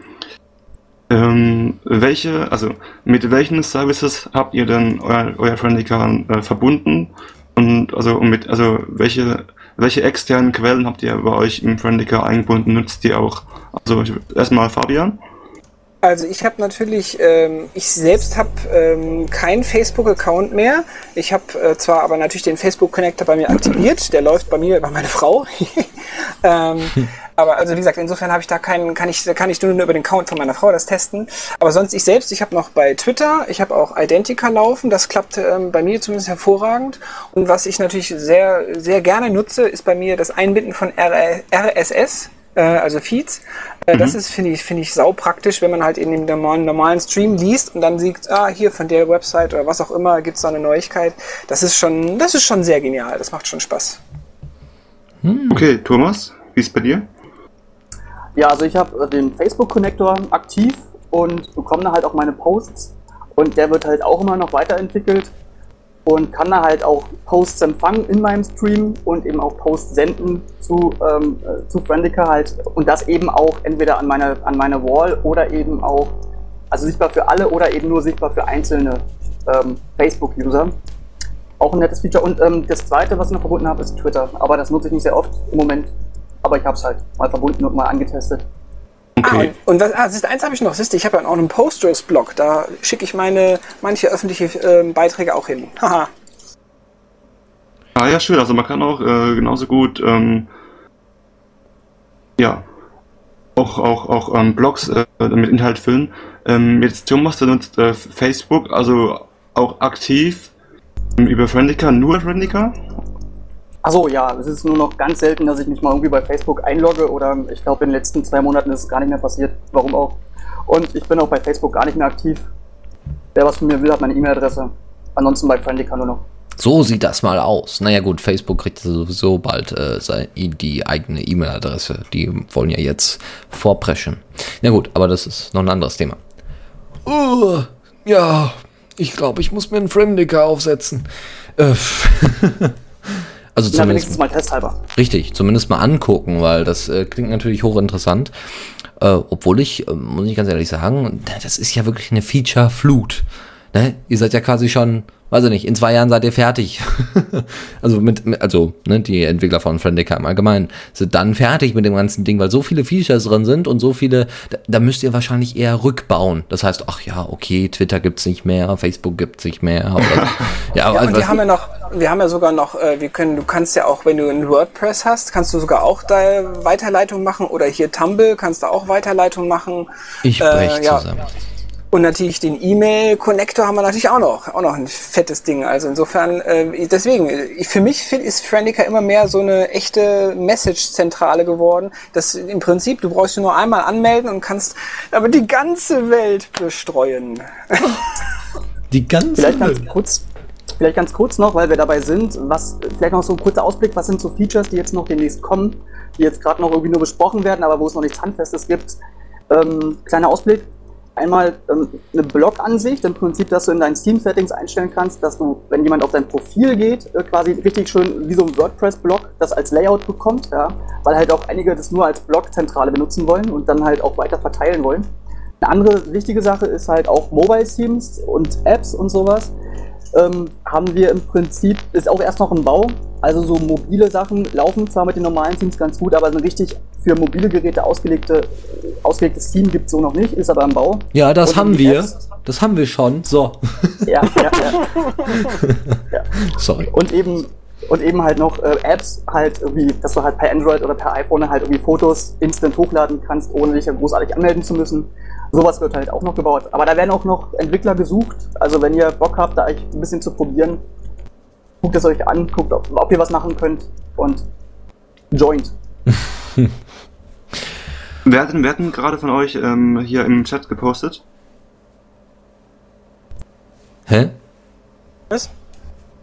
ähm, welche, also mit welchen Services habt ihr denn euer, euer Friendica äh, verbunden? Und also mit, also welche, welche externen Quellen habt ihr bei euch im Friendica eingebunden? Nutzt ihr auch? Also erstmal Fabian. Also ich habe natürlich, ähm, ich selbst habe ähm, keinen Facebook-Account mehr. Ich habe äh, zwar aber natürlich den Facebook-Connector bei mir aktiviert, der läuft bei mir über meine Frau. (laughs) ähm, aber also wie gesagt, insofern habe ich da keinen, kann ich, kann ich nur über den Account von meiner Frau das testen. Aber sonst ich selbst, ich habe noch bei Twitter, ich habe auch Identica laufen, das klappt ähm, bei mir zumindest hervorragend. Und was ich natürlich sehr, sehr gerne nutze, ist bei mir das Einbinden von RSS äh, also Feeds. Äh, Das ist, finde ich, finde ich sau praktisch, wenn man halt in dem normalen, normalen Stream liest und dann sieht, ah, hier von der Website oder was auch immer gibt's da eine Neuigkeit. Das ist schon, das ist schon sehr genial. Das macht schon Spaß. Okay, Thomas, wie ist bei dir? Ja, also ich habe den Facebook-Connector aktiv und bekomme da halt auch meine Posts. Und der wird halt auch immer noch weiterentwickelt und kann da halt auch Posts empfangen in meinem Stream und eben auch Posts senden zu, ähm, äh, zu Friendica halt. Und das eben auch entweder an meine, an meine Wall oder eben auch, also sichtbar für alle oder eben nur sichtbar für einzelne ähm, Facebook-User. Auch ein nettes Feature. Und ähm, das zweite, was ich noch verbunden habe, ist Twitter. Aber das nutze ich nicht sehr oft im Moment. Aber ich habe es halt mal verbunden und mal angetestet. Okay. und, und was, ah, siehst, eins habe ich noch, siehst du, ich habe ja auch einen Posters-Blog, da schicke ich meine manche öffentliche ähm, Beiträge auch hin. Haha. Ah ja, schön. Also man kann auch äh, genauso gut ähm, ja auch auch auch ähm, Blogs äh, mit Inhalt füllen. Ähm, jetzt Thomas der nutzt äh, Facebook, also auch aktiv ähm, über Friendica, nur Friendica. Achso, ja, es ist nur noch ganz selten, dass ich mich mal irgendwie bei Facebook einlogge oder ich glaube in den letzten zwei Monaten ist es gar nicht mehr passiert. Warum auch? Und ich bin auch bei Facebook gar nicht mehr aktiv. Wer was von mir will, hat meine E-Mail-Adresse. Ansonsten bei Friendica nur noch. So sieht das mal aus. Naja gut, Facebook kriegt sowieso bald äh, die eigene E-Mail-Adresse. Die wollen ja jetzt vorpreschen. Na gut, aber das ist noch ein anderes Thema. Oh, ja, ich glaube, ich muss mir einen Friendica aufsetzen. Äh, (laughs) also Na, wenigstens zumindest mal testhalber. richtig, zumindest mal angucken, weil das äh, klingt natürlich hochinteressant. Äh, obwohl ich, äh, muss ich ganz ehrlich sagen, das ist ja wirklich eine Feature-Flut. Ne? Ihr seid ja quasi schon, weiß ich nicht, in zwei Jahren seid ihr fertig. (laughs) also mit, also ne, die Entwickler von Friendica im Allgemeinen sind dann fertig mit dem ganzen Ding, weil so viele Features drin sind und so viele, da, da müsst ihr wahrscheinlich eher rückbauen. Das heißt, ach ja, okay, Twitter gibt's nicht mehr, Facebook gibt's nicht mehr. Oder, (laughs) ja, Ja, also, und wir haben ja noch, wir haben ja sogar noch, äh, wir können, du kannst ja auch, wenn du ein WordPress hast, kannst du sogar auch da Weiterleitung machen oder hier Tumble kannst du auch Weiterleitung machen. ich äh, brech ja. zusammen. Und natürlich den E-Mail-Connector haben wir natürlich auch noch, auch noch ein fettes Ding. Also insofern, äh, deswegen, ich- für mich ist Friendica immer mehr so eine echte Message-Zentrale geworden. Das im Prinzip, du brauchst nur einmal anmelden und kannst aber die ganze Welt bestreuen. (laughs) Die ganze Vielleicht ganz Welt. kurz. Vielleicht ganz kurz noch, weil wir dabei sind, was vielleicht noch so ein kurzer Ausblick, was sind so Features, die jetzt noch demnächst kommen, die jetzt gerade noch irgendwie nur besprochen werden, aber wo es noch nichts Handfestes gibt. Ähm, kleiner Ausblick. Einmal ähm, eine Blog-Ansicht, im Prinzip, dass du in deinen Steam-Settings einstellen kannst, dass du, wenn jemand auf dein Profil geht, äh, quasi richtig schön wie so ein WordPress-Blog das als Layout bekommt, ja, weil halt auch einige das nur als Blog-Zentrale benutzen wollen und dann halt auch weiter verteilen wollen. Eine andere wichtige Sache ist halt auch Mobile-Themes und Apps und sowas ähm, haben wir im Prinzip, ist auch erst noch im Bau. Also so mobile Sachen laufen zwar mit den normalen Teams ganz gut, aber ein richtig für mobile Geräte ausgelegte, ausgelegtes Team gibt es so noch nicht, ist aber im Bau. Ja, das Und haben wir. Apps- Das haben wir schon. So. Ja, ja, ja. (laughs) Sorry. Und eben, und eben halt noch äh, Apps, halt irgendwie, dass du halt per Android oder per iPhone halt irgendwie Fotos instant hochladen kannst, ohne dich ja großartig anmelden zu müssen. Sowas wird halt auch noch gebaut. Aber da werden auch noch Entwickler gesucht. Also wenn ihr Bock habt, da euch ein bisschen zu probieren, guckt es euch an, guckt, ob, ob ihr was machen könnt und joint. (laughs) Wer hat wer hat denn gerade von euch ähm, hier im Chat gepostet? Hä? Was?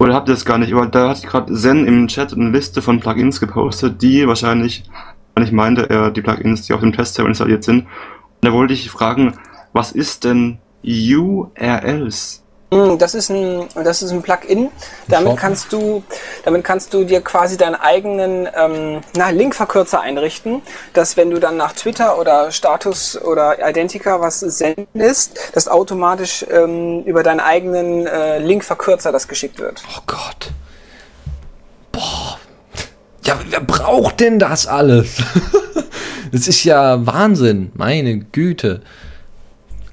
Oder habt ihr das gar nicht? Weil da hat gerade Zen im Chat eine Liste von Plugins gepostet, die wahrscheinlich, wahrscheinlich meinte er die Plugins, die auf dem Testserver installiert sind. Und da wollte ich fragen, was ist denn URLs? Mm, Das ist ein, das ist ein Plugin. Damit kannst du, damit kannst du dir quasi deinen eigenen ähm, na, Linkverkürzer einrichten, dass wenn du dann nach Twitter oder Status oder Identica was sendest, dass automatisch ähm, über deinen eigenen äh, Linkverkürzer das geschickt wird. Oh Gott. Boah. Ja, wer braucht denn das alles? (laughs) das ist ja Wahnsinn. Meine Güte.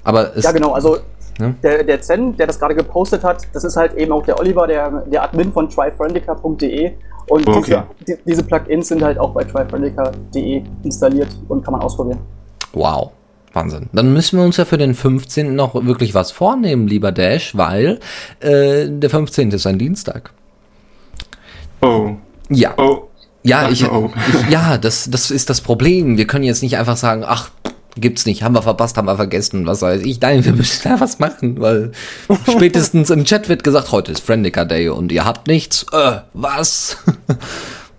Aber es, Ja, genau, also Ja. der, der Zen, der das gerade gepostet hat, das ist halt eben auch der Oliver, der, der Admin von tryfriendica.de und Okay. diese, die, diese Plugins sind halt auch bei tryfriendica.de installiert und kann man ausprobieren. Wow. Wahnsinn. Dann müssen wir uns ja für den 15. noch wirklich was vornehmen, lieber Dash, weil äh, der 15. ist ein Dienstag. Oh, Ja. oh. Ja, ich, oh. ich, ja, das, das ist das Problem. Wir können jetzt nicht einfach sagen, ach, gibt's nicht, haben wir verpasst, haben wir vergessen, was weiß ich. Nein, wir müssen da was machen, weil (laughs) spätestens im Chat wird gesagt, heute ist Friendica Day und ihr habt nichts. Äh, was?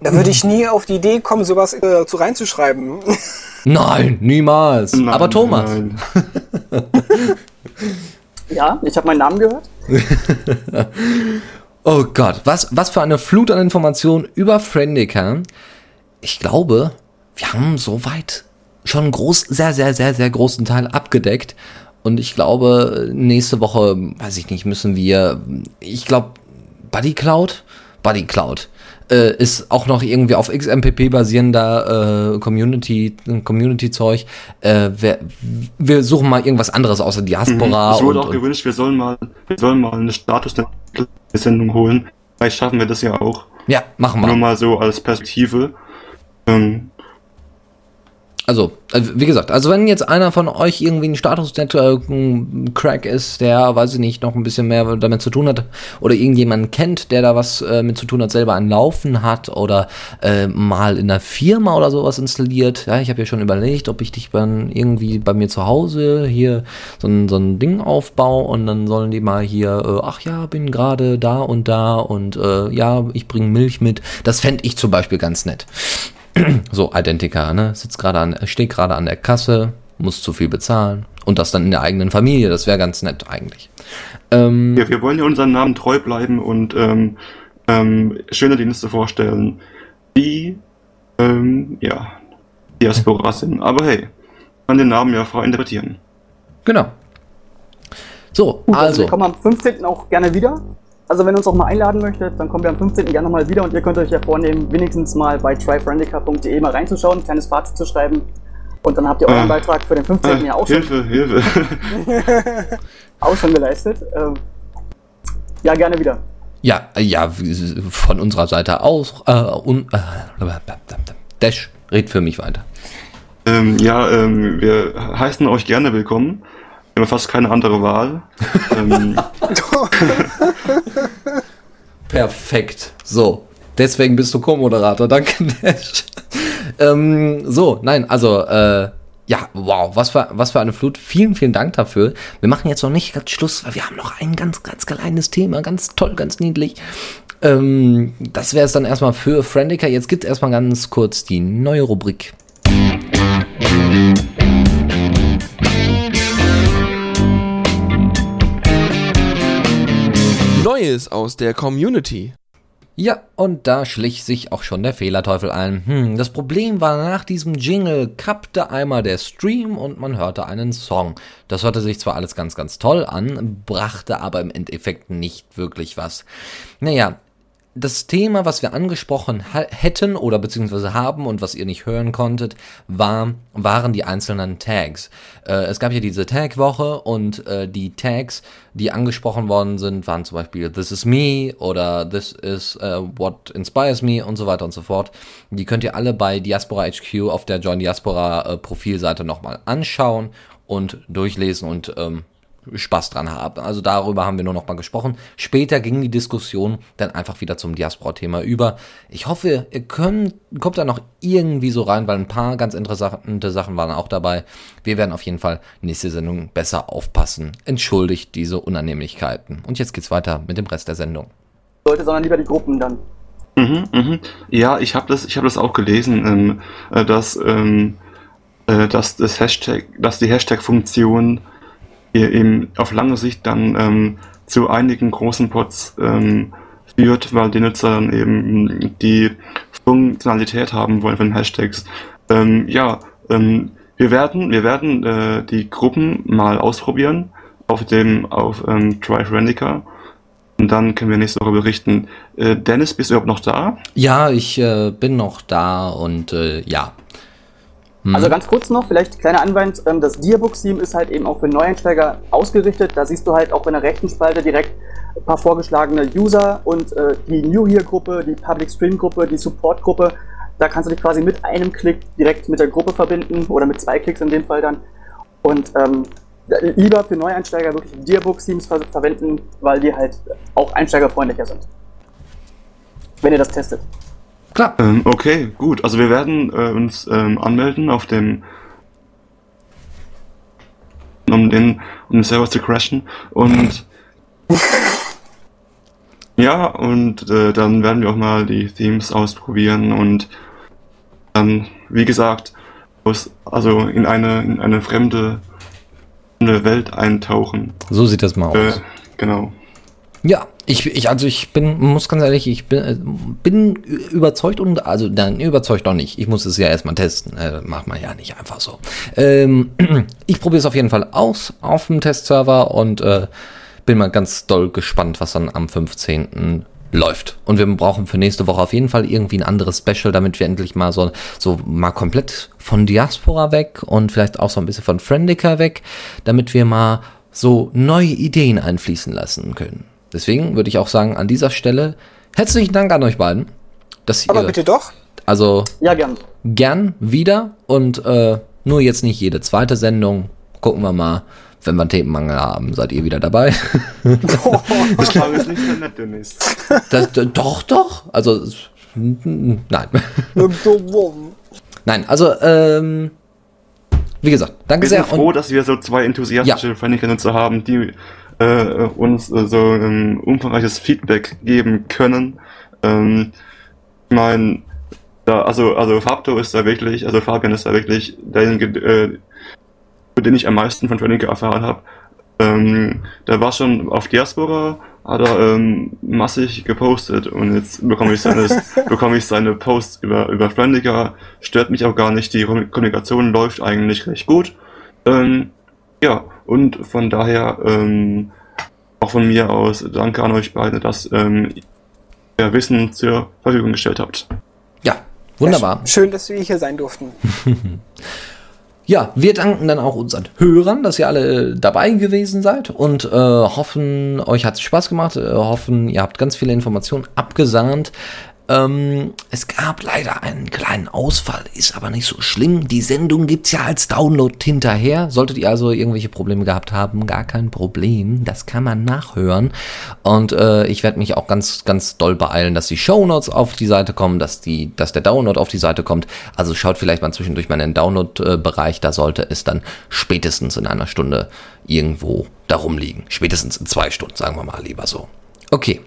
Da würde ich nie auf die Idee kommen, sowas äh, zu reinzuschreiben. (laughs) Nein, niemals. Nein, Aber Thomas, nein. (laughs) Ja, ich habe meinen Namen gehört. oh Gott, was, was für eine Flut an Informationen über Friendica. Ich glaube, wir haben soweit schon einen groß, sehr, sehr, sehr, sehr großen Teil abgedeckt. Und ich glaube, nächste Woche, weiß ich nicht, müssen wir, ich glaube, Buddy Cloud, Buddy Cloud, äh, ist auch noch irgendwie auf XMPP basierender äh, Community, Community-Zeug. Äh, wir, wir suchen mal irgendwas anderes außer Diaspora. Mhm. Es wurde und, auch gewünscht, wir sollen mal, wir sollen mal eine Status-Sendung holen. Vielleicht schaffen wir das ja auch. ja, machen Nur wir. mal so als Perspektive. Ähm, Also, äh, wie gesagt, also wenn jetzt einer von euch irgendwie ein Status-Crack ist, der, weiß ich nicht, noch ein bisschen mehr damit zu tun hat, oder irgendjemanden kennt, der da was äh, mit zu tun hat, selber ein Laufen hat oder äh, mal in der Firma oder sowas installiert. Ja, ich habe ja schon überlegt, ob ich dich dann irgendwie bei mir zu Hause hier so ein, so ein Ding aufbaue und dann sollen die mal hier, äh, ach ja, bin gerade da und da und äh, ja, ich bringe Milch mit. Das fände ich zum Beispiel ganz nett. (clears throat) So, Identica, ne? Sitzt gerade an, steht gerade an der Kasse, muss zu viel bezahlen. Und das dann in der eigenen Familie, das wäre ganz nett eigentlich. Ähm, ja, wir wollen ja unseren Namen treu bleiben und ähm, ähm, schöne Dienste vorstellen, die ähm, ja, Diaspora sind. Aber hey, man den Namen ja frei interpretieren. genau. So, Gut, also also, wir kommen am 15. auch gerne wieder. Also wenn ihr uns auch mal einladen möchtet, dann kommen wir am 15. gerne nochmal wieder und ihr könnt euch ja vornehmen, wenigstens mal bei tryfriendica.de mal reinzuschauen, ein kleines Fazit zu schreiben. Und dann habt ihr euren Ah. Beitrag für den 15. ja Äh, auch schon, Hilfe, Hilfe. (laughs) auch schon geleistet. Ähm, ja, gerne wieder. ja, äh, ja, von unserer Seite aus, äh, un, äh, Dash, red für mich weiter. ähm, ja, ähm, wir heißen euch gerne willkommen. Wir haben fast keine andere Wahl. (laughs) ähm, Perfekt. So, deswegen bist du Co-Moderator. Danke, Dash. ähm, so, nein, also, äh, ja, wow, was für, was für eine Flut. Vielen, vielen Dank dafür. Wir machen jetzt noch nicht ganz Schluss, weil wir haben noch ein ganz, ganz kleines Thema. Ganz toll, ganz niedlich. Ähm, das wäre es dann erstmal für Friendica. Jetzt gibt es erstmal ganz kurz die neue Rubrik. Neues aus der Community. Ja, und da schlich sich auch schon der Fehlerteufel ein. Hm, das Problem war, nach diesem Jingle kappte einmal der Stream und man hörte einen Song. Das hörte sich zwar alles ganz, ganz toll an, brachte aber im Endeffekt nicht wirklich was. Naja, das Thema, was wir angesprochen hätten oder beziehungsweise haben und was ihr nicht hören konntet, war, waren die einzelnen Tags. Äh, es gab ja diese Tag-Woche und äh, die Tags, die angesprochen worden sind, waren zum Beispiel This is me oder This is uh, what inspires me und so weiter und so fort. Die könnt ihr alle bei Diaspora HQ auf der Join Diaspora äh, Profilseite nochmal anschauen und durchlesen und ähm, Spaß dran haben. Also darüber haben wir nur noch mal gesprochen. Später ging die Diskussion dann einfach wieder zum Diaspora-Thema über. Ich hoffe, ihr könnt, kommt da noch irgendwie so rein, weil ein paar ganz interessante Sachen waren auch dabei. Wir werden auf jeden Fall nächste Sendung besser aufpassen. Entschuldigt diese Unannehmlichkeiten. Und jetzt geht's weiter mit dem Rest der Sendung. Leute, sondern lieber die Gruppen dann. Mhm, mhm. Ja, ich habe das, ich habe das auch gelesen, ähm, äh, dass, ähm, äh, dass das Hashtag, dass die Hashtag-Funktion eben auf lange Sicht dann ähm, zu einigen großen Pots ähm, führt, weil die Nutzer dann eben die Funktionalität haben wollen von Hashtags. Ähm, ja, ähm, wir werden, wir werden äh, die Gruppen mal ausprobieren auf dem auf ähm, Drive Rendica. Und dann können wir nächste Woche berichten. Äh, Dennis, bist du überhaupt noch da? Ja, ich äh, bin noch da und äh, ja, Mhm. Also ganz kurz noch, vielleicht kleiner Anwand, ähm, das Dearbook-Theme ist halt eben auch für Neueinsteiger ausgerichtet. Da siehst du halt auch in der rechten Spalte direkt ein paar vorgeschlagene User und äh, die New Here-Gruppe, die Public Stream-Gruppe, die Support-Gruppe. Da kannst du dich quasi mit einem Klick direkt mit der Gruppe verbinden oder mit zwei Klicks in dem Fall dann. Und ähm, lieber für Neueinsteiger wirklich Dearbook-Themes ver verwenden, weil die halt auch einsteigerfreundlicher sind. Wenn ihr das testet. Klar. Ähm, okay, gut. Also wir werden äh, uns ähm, anmelden auf dem um den um den Server zu crashen und (laughs) ja und äh, dann werden wir auch mal die Themes ausprobieren und dann wie gesagt aus, also in eine in eine fremde, fremde Welt eintauchen. So sieht das mal aus. Äh, genau. Ja, ich, ich, also ich bin, muss ganz ehrlich, ich bin, äh, bin überzeugt und, also dann überzeugt doch nicht. Ich muss es ja erstmal testen. Äh, macht man ja nicht einfach so. Ähm, (clears throat) ich probiere es auf jeden Fall aus auf dem Testserver und äh, bin mal ganz doll gespannt, was dann am 15. läuft. Und wir brauchen für nächste Woche auf jeden Fall irgendwie ein anderes Special, damit wir endlich mal so, so mal komplett von Diaspora weg und vielleicht auch so ein bisschen von Friendica weg, damit wir mal so neue Ideen einfließen lassen können. Deswegen würde ich auch sagen, an dieser Stelle herzlichen Dank an euch beiden. Dass Aber ihr, bitte doch. Also ja, gern. Gern wieder und äh, nur jetzt nicht jede zweite Sendung. Gucken wir mal. Wenn wir einen Themenmangel haben, seid ihr wieder dabei. (laughs) das war jetzt nicht so nett, Dennis. Das, doch, doch. Also, nein. nein, also, ähm, wie gesagt, danke sehr. Ich bin froh, dass wir so zwei enthusiastische ja. Faniker-Nutzer haben, die äh, uns äh, so ein umfangreiches Feedback geben können. Ähm, ich meine, da, also, also Fabto ist da wirklich, also Fabian ist da wirklich derjenige, äh, für den ich am meisten von Training erfahren habe. Ähm, der war schon auf Diaspora, hat er ähm, massig gepostet und jetzt bekomme ich seine, (laughs) bekomme ich seine Posts über, über Friendica. Stört mich auch gar nicht, die Kommunikation läuft eigentlich recht gut. Ähm, ja, und von daher ähm, auch von mir aus danke an euch beide, dass ähm, ihr Wissen zur Verfügung gestellt habt. Ja, wunderbar. Schön, dass wir hier sein durften. (laughs) Ja, wir danken dann auch unseren Hörern, dass ihr alle dabei gewesen seid und äh, hoffen, euch hat es Spaß gemacht, äh, hoffen, ihr habt ganz viele Informationen abgesahnt. Ähm, es gab leider einen kleinen Ausfall, ist aber nicht so schlimm. Die Sendung gibt's ja als Download hinterher. Solltet ihr also irgendwelche Probleme gehabt haben, gar kein Problem. Das kann man nachhören. Und äh, ich werde mich auch ganz, ganz doll beeilen, dass die Shownotes auf die Seite kommen, dass die, dass der Download auf die Seite kommt. Also schaut vielleicht mal zwischendurch mal in den Download-Bereich. Da sollte es dann spätestens in einer Stunde irgendwo darum liegen. Spätestens in zwei Stunden, sagen wir mal lieber so. Okay,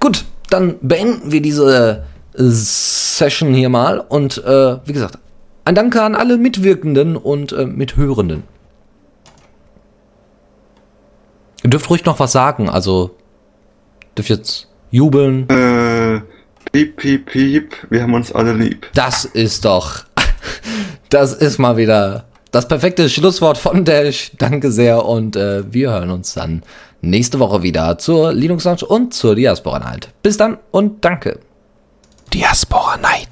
gut, dann beenden wir diese äh, Session hier mal und äh, wie gesagt, ein Danke an alle Mitwirkenden und äh, Mithörenden. Ihr dürft ruhig noch was sagen, also dürft jetzt jubeln. Äh, piep, piep, piep, wir haben uns alle lieb. Das ist doch, (laughs) das ist mal wieder das perfekte Schlusswort von Dash. Danke sehr und äh, wir hören uns dann nächste Woche wieder zur Linux Lounge und zur Diaspora Night. Bis dann und danke. Diaspora Night.